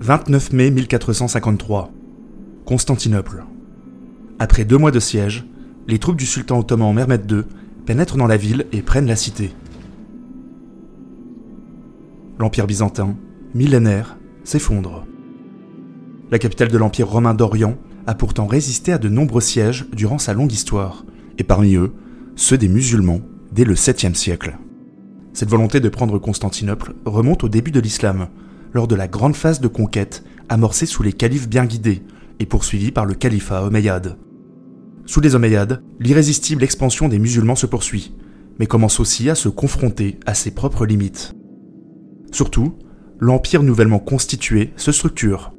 29 mai 1453. Constantinople. Après deux mois de siège, les troupes du sultan ottoman Mehmed II pénètrent dans la ville et prennent la cité. L'Empire byzantin, millénaire, s'effondre. La capitale de l'Empire romain d'Orient a pourtant résisté à de nombreux sièges durant sa longue histoire, et parmi eux, ceux des musulmans dès le 7e siècle. Cette volonté de prendre Constantinople remonte au début de l'islam, lors de la grande phase de conquête amorcée sous les califes bien guidés et poursuivie par le califat omeyyade. Sous les Omeyyades, l'irrésistible expansion des musulmans se poursuit, mais commence aussi à se confronter à ses propres limites. Surtout, l'empire nouvellement constitué se structure.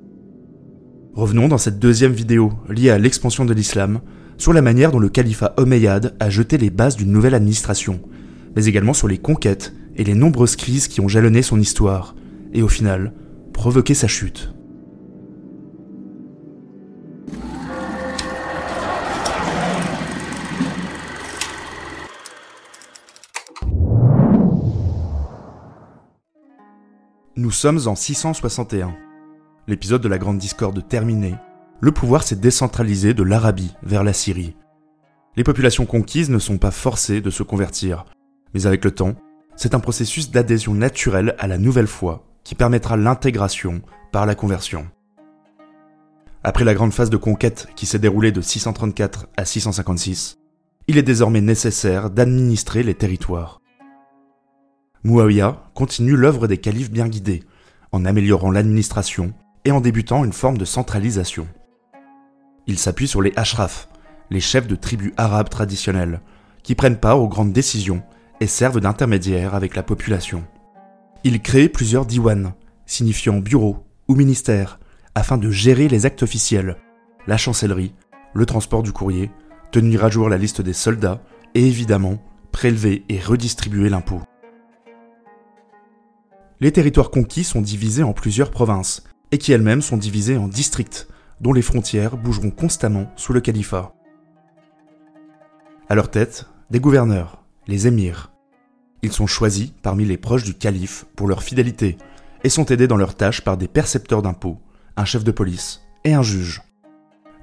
Revenons dans cette deuxième vidéo liée à l'expansion de l'islam sur la manière dont le califat omeyyade a jeté les bases d'une nouvelle administration, mais également sur les conquêtes et les nombreuses crises qui ont jalonné son histoire, et au final, provoqué sa chute. Nous sommes en 661. L'épisode de la Grande Discorde terminé, le pouvoir s'est décentralisé de l'Arabie vers la Syrie. Les populations conquises ne sont pas forcées de se convertir, mais avec le temps, c'est un processus d'adhésion naturelle à la nouvelle foi qui permettra l'intégration par la conversion. Après la grande phase de conquête qui s'est déroulée de 634 à 656, il est désormais nécessaire d'administrer les territoires. Muawiyah continue l'œuvre des califes bien guidés, en améliorant l'administration et en débutant une forme de centralisation. Il s'appuie sur les ashraf, les chefs de tribus arabes traditionnelles, qui prennent part aux grandes décisions et servent d'intermédiaires avec la population. Il crée plusieurs diwan, signifiant bureau ou ministère, afin de gérer les actes officiels, la chancellerie, le transport du courrier, tenir à jour la liste des soldats et évidemment prélever et redistribuer l'impôt. Les territoires conquis sont divisés en plusieurs provinces, et qui elles-mêmes sont divisées en districts, dont les frontières bougeront constamment sous le califat. À leur tête, des gouverneurs, les émirs, ils sont choisis parmi les proches du calife pour leur fidélité et sont aidés dans leurs tâches par des percepteurs d'impôts, un chef de police et un juge.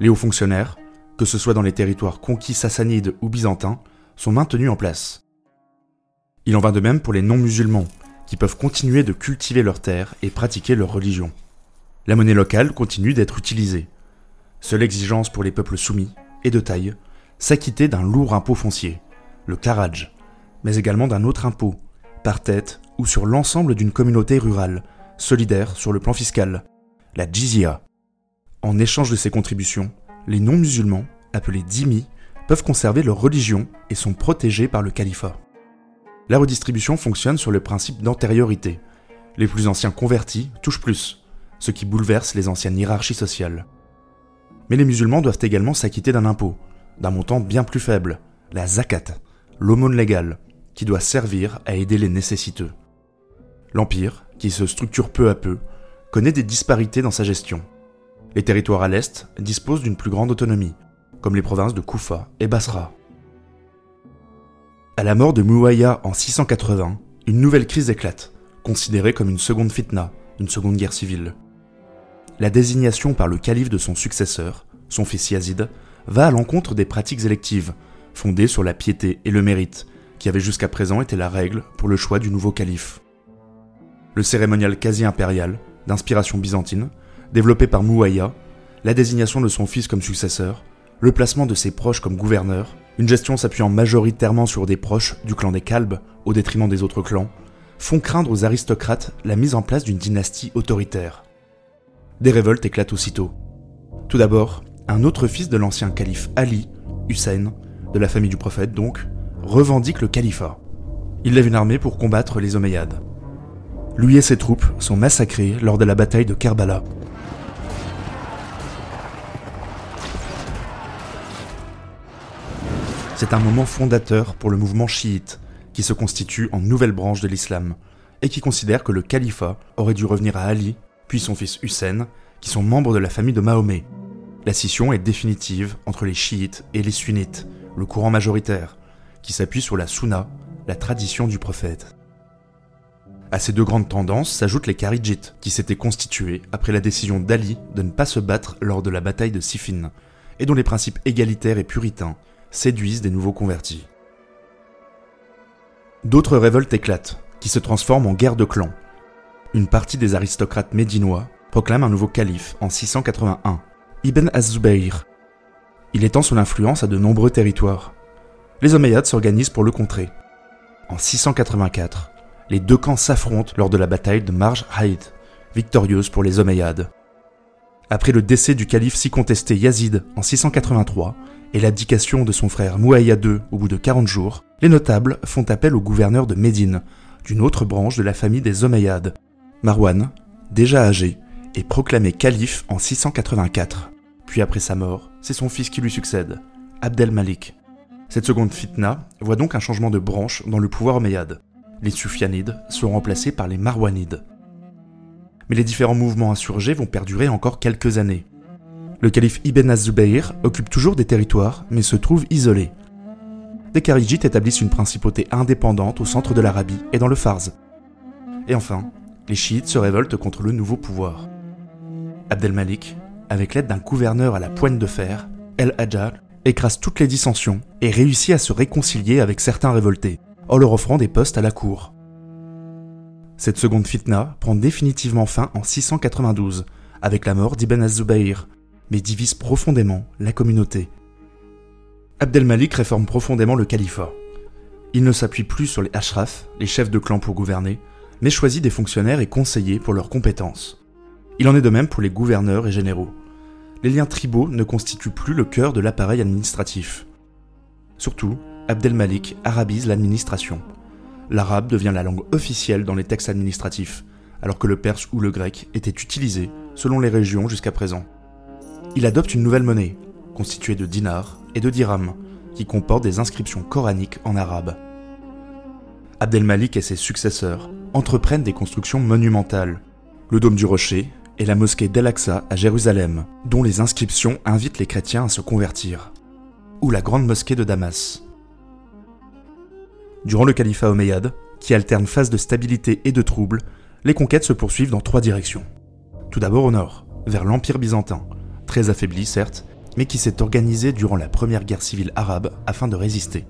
Les hauts fonctionnaires, que ce soit dans les territoires conquis sassanides ou byzantins, sont maintenus en place. Il en va de même pour les non-musulmans, qui peuvent continuer de cultiver leurs terres et pratiquer leur religion. La monnaie locale continue d'être utilisée. Seule exigence pour les peuples soumis et de taille, s'acquitter d'un lourd impôt foncier, le karaj, mais également d'un autre impôt, par tête ou sur l'ensemble d'une communauté rurale, solidaire sur le plan fiscal, la jizya. En échange de ces contributions, les non-musulmans, appelés dhimmi, peuvent conserver leur religion et sont protégés par le califat. La redistribution fonctionne sur le principe d'antériorité. Les plus anciens convertis touchent plus, ce qui bouleverse les anciennes hiérarchies sociales. Mais les musulmans doivent également s'acquitter d'un impôt, d'un montant bien plus faible, la zakat, l'aumône légale, qui doit servir à aider les nécessiteux. L'Empire, qui se structure peu à peu, connaît des disparités dans sa gestion. Les territoires à l'Est disposent d'une plus grande autonomie, comme les provinces de Koufa et Basra. À la mort de Muawiyah en 680, une nouvelle crise éclate, considérée comme une seconde fitna, une seconde guerre civile. La désignation par le calife de son successeur, son fils Yazid, va à l'encontre des pratiques électives, fondées sur la piété et le mérite, qui avait jusqu'à présent été la règle pour le choix du nouveau calife. Le cérémonial quasi-impérial, d'inspiration byzantine, développé par Mouaya, la désignation de son fils comme successeur, le placement de ses proches comme gouverneurs, une gestion s'appuyant majoritairement sur des proches du clan des Kalbes au détriment des autres clans, font craindre aux aristocrates la mise en place d'une dynastie autoritaire. Des révoltes éclatent aussitôt. Tout d'abord, un autre fils de l'ancien calife Ali, Hussein, de la famille du prophète donc, revendique le califat. Il lève une armée pour combattre les Omeyyades. Lui et ses troupes sont massacrés lors de la bataille de Kerbala. C'est un moment fondateur pour le mouvement chiite, qui se constitue en nouvelle branche de l'islam, et qui considère que le califat aurait dû revenir à Ali, puis son fils Hussein, qui sont membres de la famille de Mahomet. La scission est définitive entre les chiites et les sunnites, le courant majoritaire, qui s'appuie sur la sunna, la tradition du prophète. À ces deux grandes tendances s'ajoutent les Kharidjites, qui s'étaient constitués après la décision d'Ali de ne pas se battre lors de la bataille de Siffin, et dont les principes égalitaires et puritains séduisent des nouveaux convertis. D'autres révoltes éclatent, qui se transforment en guerre de clans. Une partie des aristocrates médinois proclame un nouveau calife en 681, Ibn az-Zubayr. Il étend son influence à de nombreux territoires. Les Omeyyades s'organisent pour le contrer. En 684, les deux camps s'affrontent lors de la bataille de Marj Haïd, victorieuse pour les Omeyyades. Après le décès du calife si contesté Yazid en 683 et l'abdication de son frère Mouaïa II au bout de 40 jours, les notables font appel au gouverneur de Médine, d'une autre branche de la famille des Omeyyades. Marwan, déjà âgé, est proclamé calife en 684. Puis après sa mort, c'est son fils qui lui succède, Abdel Malik. Cette seconde fitna voit donc un changement de branche dans le pouvoir omeyyade. Les Sufyanides sont remplacés par les Marwanides mais les différents mouvements insurgés vont perdurer encore quelques années. Le calife Ibn az-Zubayr occupe toujours des territoires, mais se trouve isolé. Les Kharidjites établissent une principauté indépendante au centre de l'Arabie et dans le Fars. Et enfin, les chiites se révoltent contre le nouveau pouvoir. Abdel Malik, avec l'aide d'un gouverneur à la poigne de fer, El Hajjal, écrase toutes les dissensions et réussit à se réconcilier avec certains révoltés, en leur offrant des postes à la cour. Cette seconde fitna prend définitivement fin en 692, avec la mort d'Ibn az-Zubayr, mais divise profondément la communauté. Abdelmalik réforme profondément le califat. Il ne s'appuie plus sur les ashraf, les chefs de clan pour gouverner, mais choisit des fonctionnaires et conseillers pour leurs compétences. Il en est de même pour les gouverneurs et généraux. Les liens tribaux ne constituent plus le cœur de l'appareil administratif. Surtout, Abdelmalik arabise l'administration l'arabe devient la langue officielle dans les textes administratifs, alors que le perse ou le grec étaient utilisés selon les régions jusqu'à présent. Il adopte une nouvelle monnaie, constituée de dinars et de dirhams, qui comporte des inscriptions coraniques en arabe. Abdelmalik et ses successeurs entreprennent des constructions monumentales, le dôme du rocher et la mosquée d'Al-Aqsa à Jérusalem, dont les inscriptions invitent les chrétiens à se convertir, ou la grande mosquée de Damas. Durant le califat omeyyade, qui alterne phase de stabilité et de trouble, les conquêtes se poursuivent dans trois directions. Tout d'abord au nord, vers l'Empire byzantin, très affaibli certes, mais qui s'est organisé durant la première guerre civile arabe afin de résister.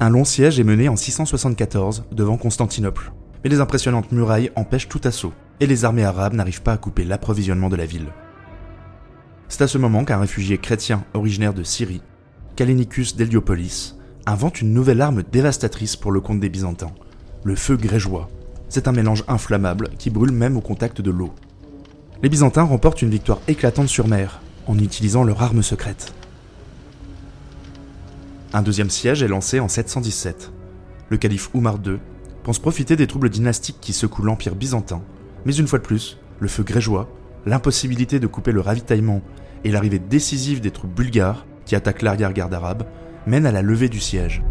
Un long siège est mené en 674 devant Constantinople, mais les impressionnantes murailles empêchent tout assaut, et les armées arabes n'arrivent pas à couper l'approvisionnement de la ville. C'est à ce moment qu'un réfugié chrétien originaire de Syrie, Kalinicus d'Héliopolis, invente une nouvelle arme dévastatrice pour le compte des Byzantins, le feu grégeois. C'est un mélange inflammable qui brûle même au contact de l'eau. Les Byzantins remportent une victoire éclatante sur mer, en utilisant leur arme secrète. Un deuxième siège est lancé en 717. Le calife Oumar II pense profiter des troubles dynastiques qui secouent l'empire byzantin, mais une fois de plus, le feu grégeois, l'impossibilité de couper le ravitaillement et l'arrivée décisive des troupes bulgares qui attaquent l'arrière-garde arabe mène à la levée du siège.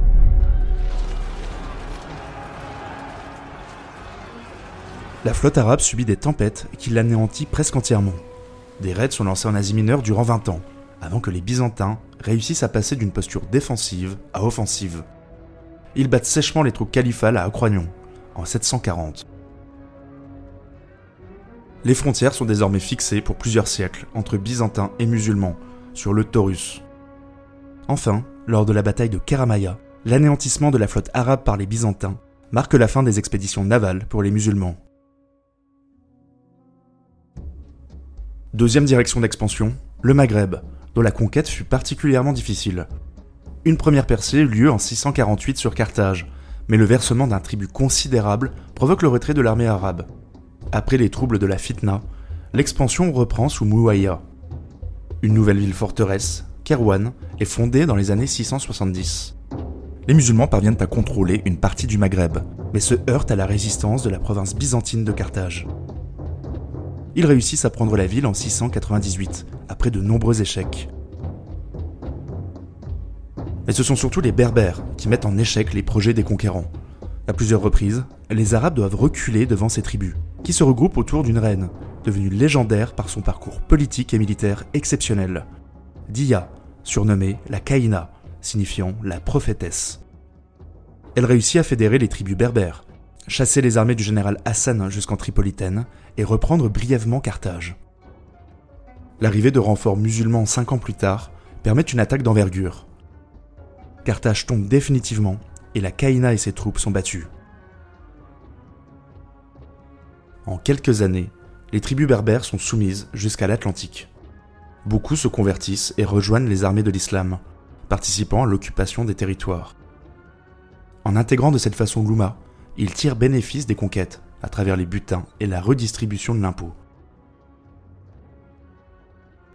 La flotte arabe subit des tempêtes qui l'anéantissent presque entièrement. Des raids sont lancés en Asie mineure durant 20 ans, avant que les Byzantins réussissent à passer d'une posture défensive à offensive. Ils battent sèchement les troupes califales à Acroignon, en 740. Les frontières sont désormais fixées pour plusieurs siècles entre Byzantins et musulmans, sur le Taurus. Enfin, lors de la bataille de Keramaya, l'anéantissement de la flotte arabe par les Byzantins marque la fin des expéditions navales pour les musulmans. Deuxième direction d'expansion, le Maghreb, dont la conquête fut particulièrement difficile. Une première percée eut lieu en 648 sur Carthage, mais le versement d'un tribut considérable provoque le retrait de l'armée arabe. Après les troubles de la Fitna, l'expansion reprend sous Mouaïa. Une nouvelle ville forteresse, Kerouan est fondée dans les années 670. Les musulmans parviennent à contrôler une partie du Maghreb, mais se heurtent à la résistance de la province byzantine de Carthage. Ils réussissent à prendre la ville en 698, après de nombreux échecs. Mais ce sont surtout les Berbères qui mettent en échec les projets des conquérants. À plusieurs reprises, les Arabes doivent reculer devant ces tribus, qui se regroupent autour d'une reine, devenue légendaire par son parcours politique et militaire exceptionnel. Dia, surnommée la Kaïna, signifiant la prophétesse. Elle réussit à fédérer les tribus berbères, chasser les armées du général Hassan jusqu'en Tripolitaine et reprendre brièvement Carthage. L'arrivée de renforts musulmans cinq ans plus tard permet une attaque d'envergure. Carthage tombe définitivement et la Caïna et ses troupes sont battues. En quelques années, les tribus berbères sont soumises jusqu'à l'Atlantique. Beaucoup se convertissent et rejoignent les armées de l'islam, participant à l'occupation des territoires. En intégrant de cette façon l'Ouma, ils tirent bénéfice des conquêtes à travers les butins et la redistribution de l'impôt.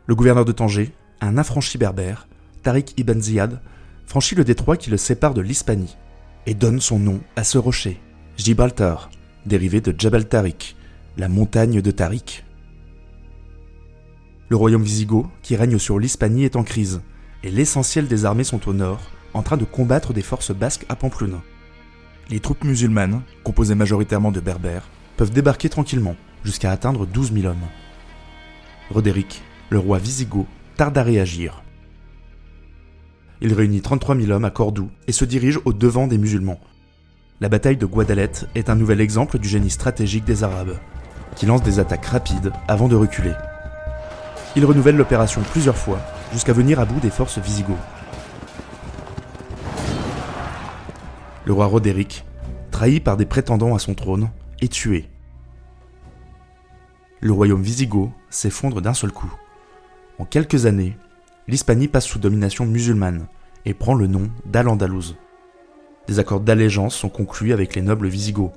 Le gouverneur de Tanger, un affranchi berbère, Tariq ibn Ziyad, franchit le détroit qui le sépare de l'Hispanie et donne son nom à ce rocher, Gibraltar, dérivé de Jabal Tariq, la montagne de Tariq. Le royaume wisigoth, qui règne sur l'Hispanie, est en crise, et l'essentiel des armées sont au nord, en train de combattre des forces basques à Pamplona. Les troupes musulmanes, composées majoritairement de berbères, peuvent débarquer tranquillement, jusqu'à atteindre 12 000 hommes. Roderick, le roi wisigoth, tarde à réagir. Il réunit 33 000 hommes à Cordoue et se dirige au devant des musulmans. La bataille de Guadalete est un nouvel exemple du génie stratégique des Arabes qui lance des attaques rapides avant de reculer. Il renouvelle l'opération plusieurs fois, jusqu'à venir à bout des forces visigoths. Le roi Roderick, trahi par des prétendants à son trône, est tué. Le royaume wisigoth s'effondre d'un seul coup. En quelques années, l'Hispanie passe sous domination musulmane et prend le nom d'Al-Andalouse. Des accords d'allégeance sont conclus avec les nobles visigoths,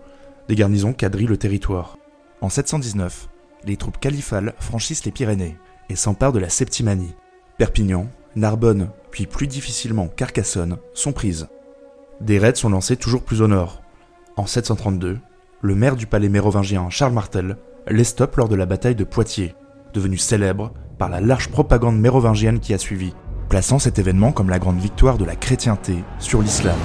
des garnisons quadrillent le territoire. En 719, les troupes califales franchissent les Pyrénées et s'emparent de la Septimanie. Perpignan, Narbonne, puis plus difficilement Carcassonne sont prises. Des raids sont lancés toujours plus au nord. En 732, le maire du palais mérovingien Charles Martel les stoppe lors de la bataille de Poitiers, devenue célèbre par la large propagande mérovingienne qui a suivi, plaçant cet événement comme la grande victoire de la chrétienté sur l'islam.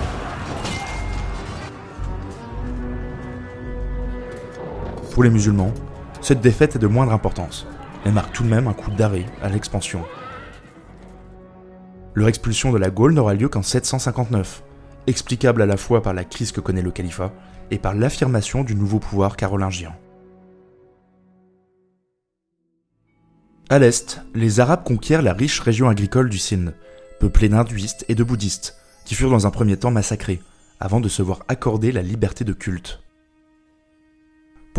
Pour les musulmans, cette défaite est de moindre importance. Elle marque tout de même un coup d'arrêt à l'expansion. Leur expulsion de la Gaule n'aura lieu qu'en 759, explicable à la fois par la crise que connaît le califat et par l'affirmation du nouveau pouvoir carolingien. À l'est, les Arabes conquièrent la riche région agricole du Sindh, peuplée d'hindouistes et de bouddhistes, qui furent dans un premier temps massacrés, avant de se voir accorder la liberté de culte.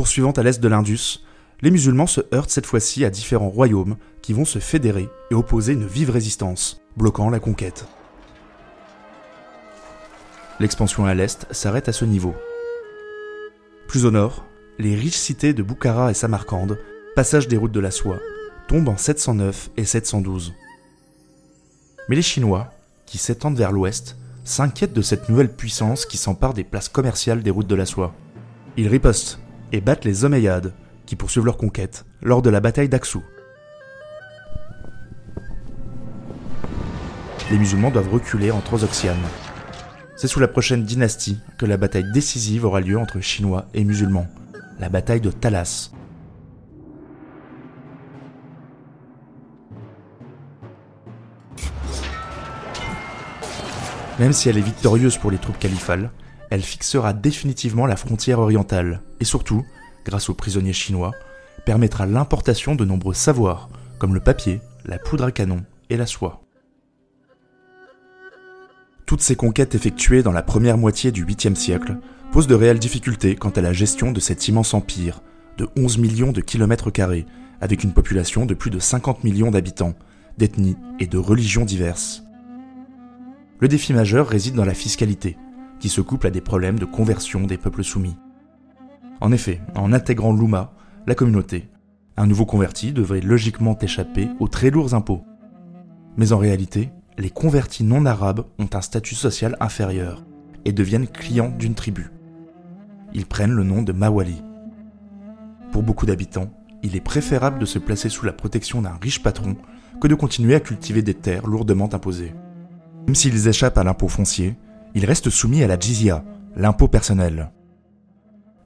Poursuivant à l'est de l'Indus, les musulmans se heurtent cette fois-ci à différents royaumes qui vont se fédérer et opposer une vive résistance, bloquant la conquête. L'expansion à l'est s'arrête à ce niveau. Plus au nord, les riches cités de Boukhara et Samarcande, passage des routes de la soie, tombent en 709 et 712. Mais les Chinois, qui s'étendent vers l'ouest, s'inquiètent de cette nouvelle puissance qui s'empare des places commerciales des routes de la soie. Ils ripostent et battent les Omeyyades, qui poursuivent leur conquête lors de la bataille d'Aksou. Les musulmans doivent reculer en Transoxiane. C'est sous la prochaine dynastie que la bataille décisive aura lieu entre Chinois et musulmans, la bataille de Talas. Même si elle est victorieuse pour les troupes califales, elle fixera définitivement la frontière orientale et surtout, grâce aux prisonniers chinois, permettra l'importation de nombreux savoirs comme le papier, la poudre à canon et la soie. Toutes ces conquêtes effectuées dans la première moitié du 8e siècle posent de réelles difficultés quant à la gestion de cet immense empire de 11 millions de kilomètres carrés avec une population de plus de 50 millions d'habitants, d'ethnies et de religions diverses. Le défi majeur réside dans la fiscalité, qui se couple à des problèmes de conversion des peuples soumis. En effet, en intégrant l'Ouma, la communauté, un nouveau converti devrait logiquement échapper aux très lourds impôts. Mais en réalité, les convertis non arabes ont un statut social inférieur et deviennent clients d'une tribu. Ils prennent le nom de Mawali. Pour beaucoup d'habitants, il est préférable de se placer sous la protection d'un riche patron que de continuer à cultiver des terres lourdement imposées. Même s'ils échappent à l'impôt foncier, ils restent soumis à la jizya, l'impôt personnel.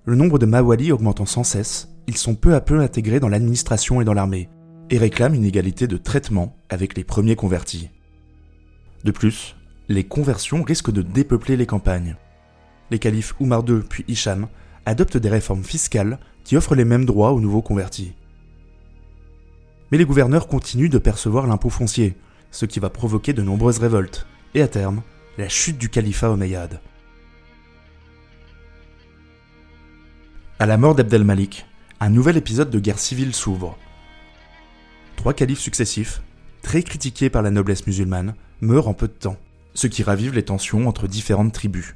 Le nombre de Mawali augmentant sans cesse, ils sont peu à peu intégrés dans l'administration et dans l'armée, et réclament une égalité de traitement avec les premiers convertis. De plus, les conversions risquent de dépeupler les campagnes. Les califes Oumar II puis Hicham adoptent des réformes fiscales qui offrent les mêmes droits aux nouveaux convertis. Mais les gouverneurs continuent de percevoir l'impôt foncier, ce qui va provoquer de nombreuses révoltes, et à terme, la chute du califat omeyyade. À la mort d'Abdel-Malik, un nouvel épisode de guerre civile s'ouvre. Trois califes successifs, très critiqués par la noblesse musulmane, meurent en peu de temps, ce qui ravive les tensions entre différentes tribus.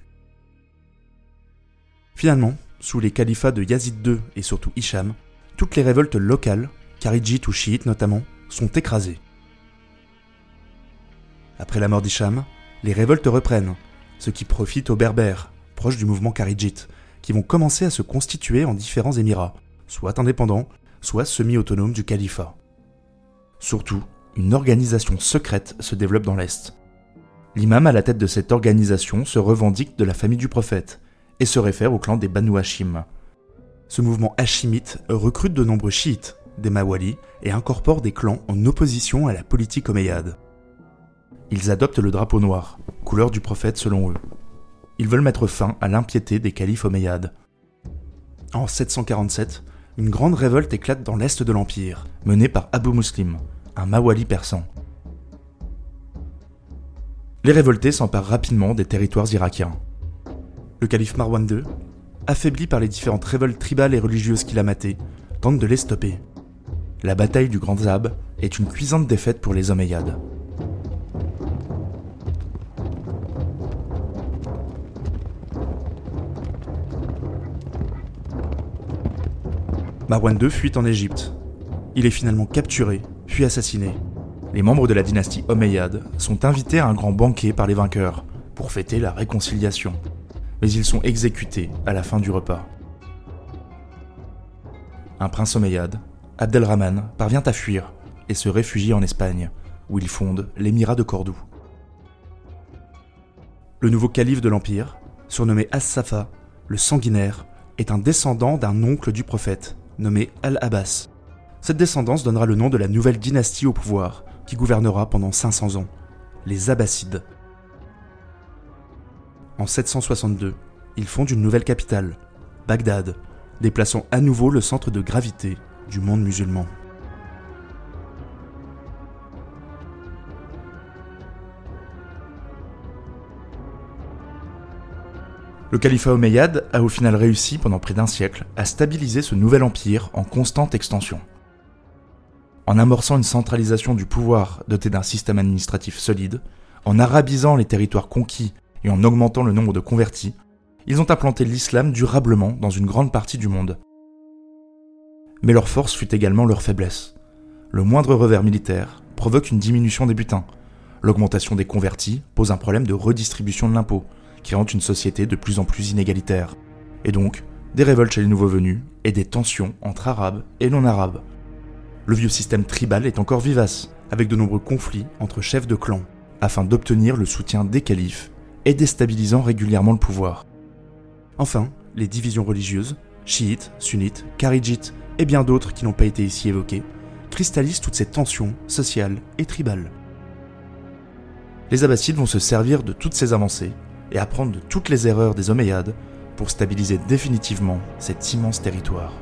Finalement, sous les califats de Yazid II et surtout Hicham, toutes les révoltes locales, kharidjites ou chiites notamment, sont écrasées. Après la mort d'Hicham, les révoltes reprennent, ce qui profite aux Berbères, proches du mouvement kharidjite, qui vont commencer à se constituer en différents émirats, soit indépendants, soit semi-autonomes du califat. Surtout, une organisation secrète se développe dans l'Est. L'imam à la tête de cette organisation se revendique de la famille du prophète et se réfère au clan des Banu Hashim. Ce mouvement hashimite recrute de nombreux chiites, des Mawali, et incorpore des clans en opposition à la politique omeyyade. Ils adoptent le drapeau noir, couleur du prophète selon eux. Ils veulent mettre fin à l'impiété des califes omeyyades. En 747, une grande révolte éclate dans l'est de l'Empire, menée par Abu Muslim, un Mawali persan. Les révoltés s'emparent rapidement des territoires irakiens. Le calife Marwan II, affaibli par les différentes révoltes tribales et religieuses qu'il a matées, tente de les stopper. La bataille du Grand Zab est une cuisante défaite pour les Omeyyades. Marwan II fuit en Égypte. Il est finalement capturé, puis assassiné. Les membres de la dynastie Omeyyade sont invités à un grand banquet par les vainqueurs pour fêter la réconciliation. Mais ils sont exécutés à la fin du repas. Un prince Omeyyade, Abdelrahman, parvient à fuir et se réfugie en Espagne, où il fonde l'émirat de Cordoue. Le nouveau calife de l'Empire, surnommé As-Safa, le sanguinaire, est un descendant d'un oncle du prophète, nommé Al-Abbas. Cette descendance donnera le nom de la nouvelle dynastie au pouvoir, qui gouvernera pendant 500 ans, les Abbassides. En 762, ils fondent une nouvelle capitale, Bagdad, déplaçant à nouveau le centre de gravité du monde musulman. Le califat omeyyade a au final réussi pendant près d'un siècle à stabiliser ce nouvel empire en constante extension. En amorçant une centralisation du pouvoir doté d'un système administratif solide, en arabisant les territoires conquis et en augmentant le nombre de convertis, ils ont implanté l'islam durablement dans une grande partie du monde. Mais leur force fut également leur faiblesse. Le moindre revers militaire provoque une diminution des butins. L'augmentation des convertis pose un problème de redistribution de l'impôt, créant une société de plus en plus inégalitaire. Et donc, des révoltes chez les nouveaux venus et des tensions entre arabes et non-arabes. Le vieux système tribal est encore vivace, avec de nombreux conflits entre chefs de clans, afin d'obtenir le soutien des califes et déstabilisant régulièrement le pouvoir. Enfin, les divisions religieuses, chiites, sunnites, kharidjites et bien d'autres qui n'ont pas été ici évoquées, cristallisent toutes ces tensions sociales et tribales. Les Abbassides vont se servir de toutes ces avancées et apprendre de toutes les erreurs des Omeyyades pour stabiliser définitivement cet immense territoire.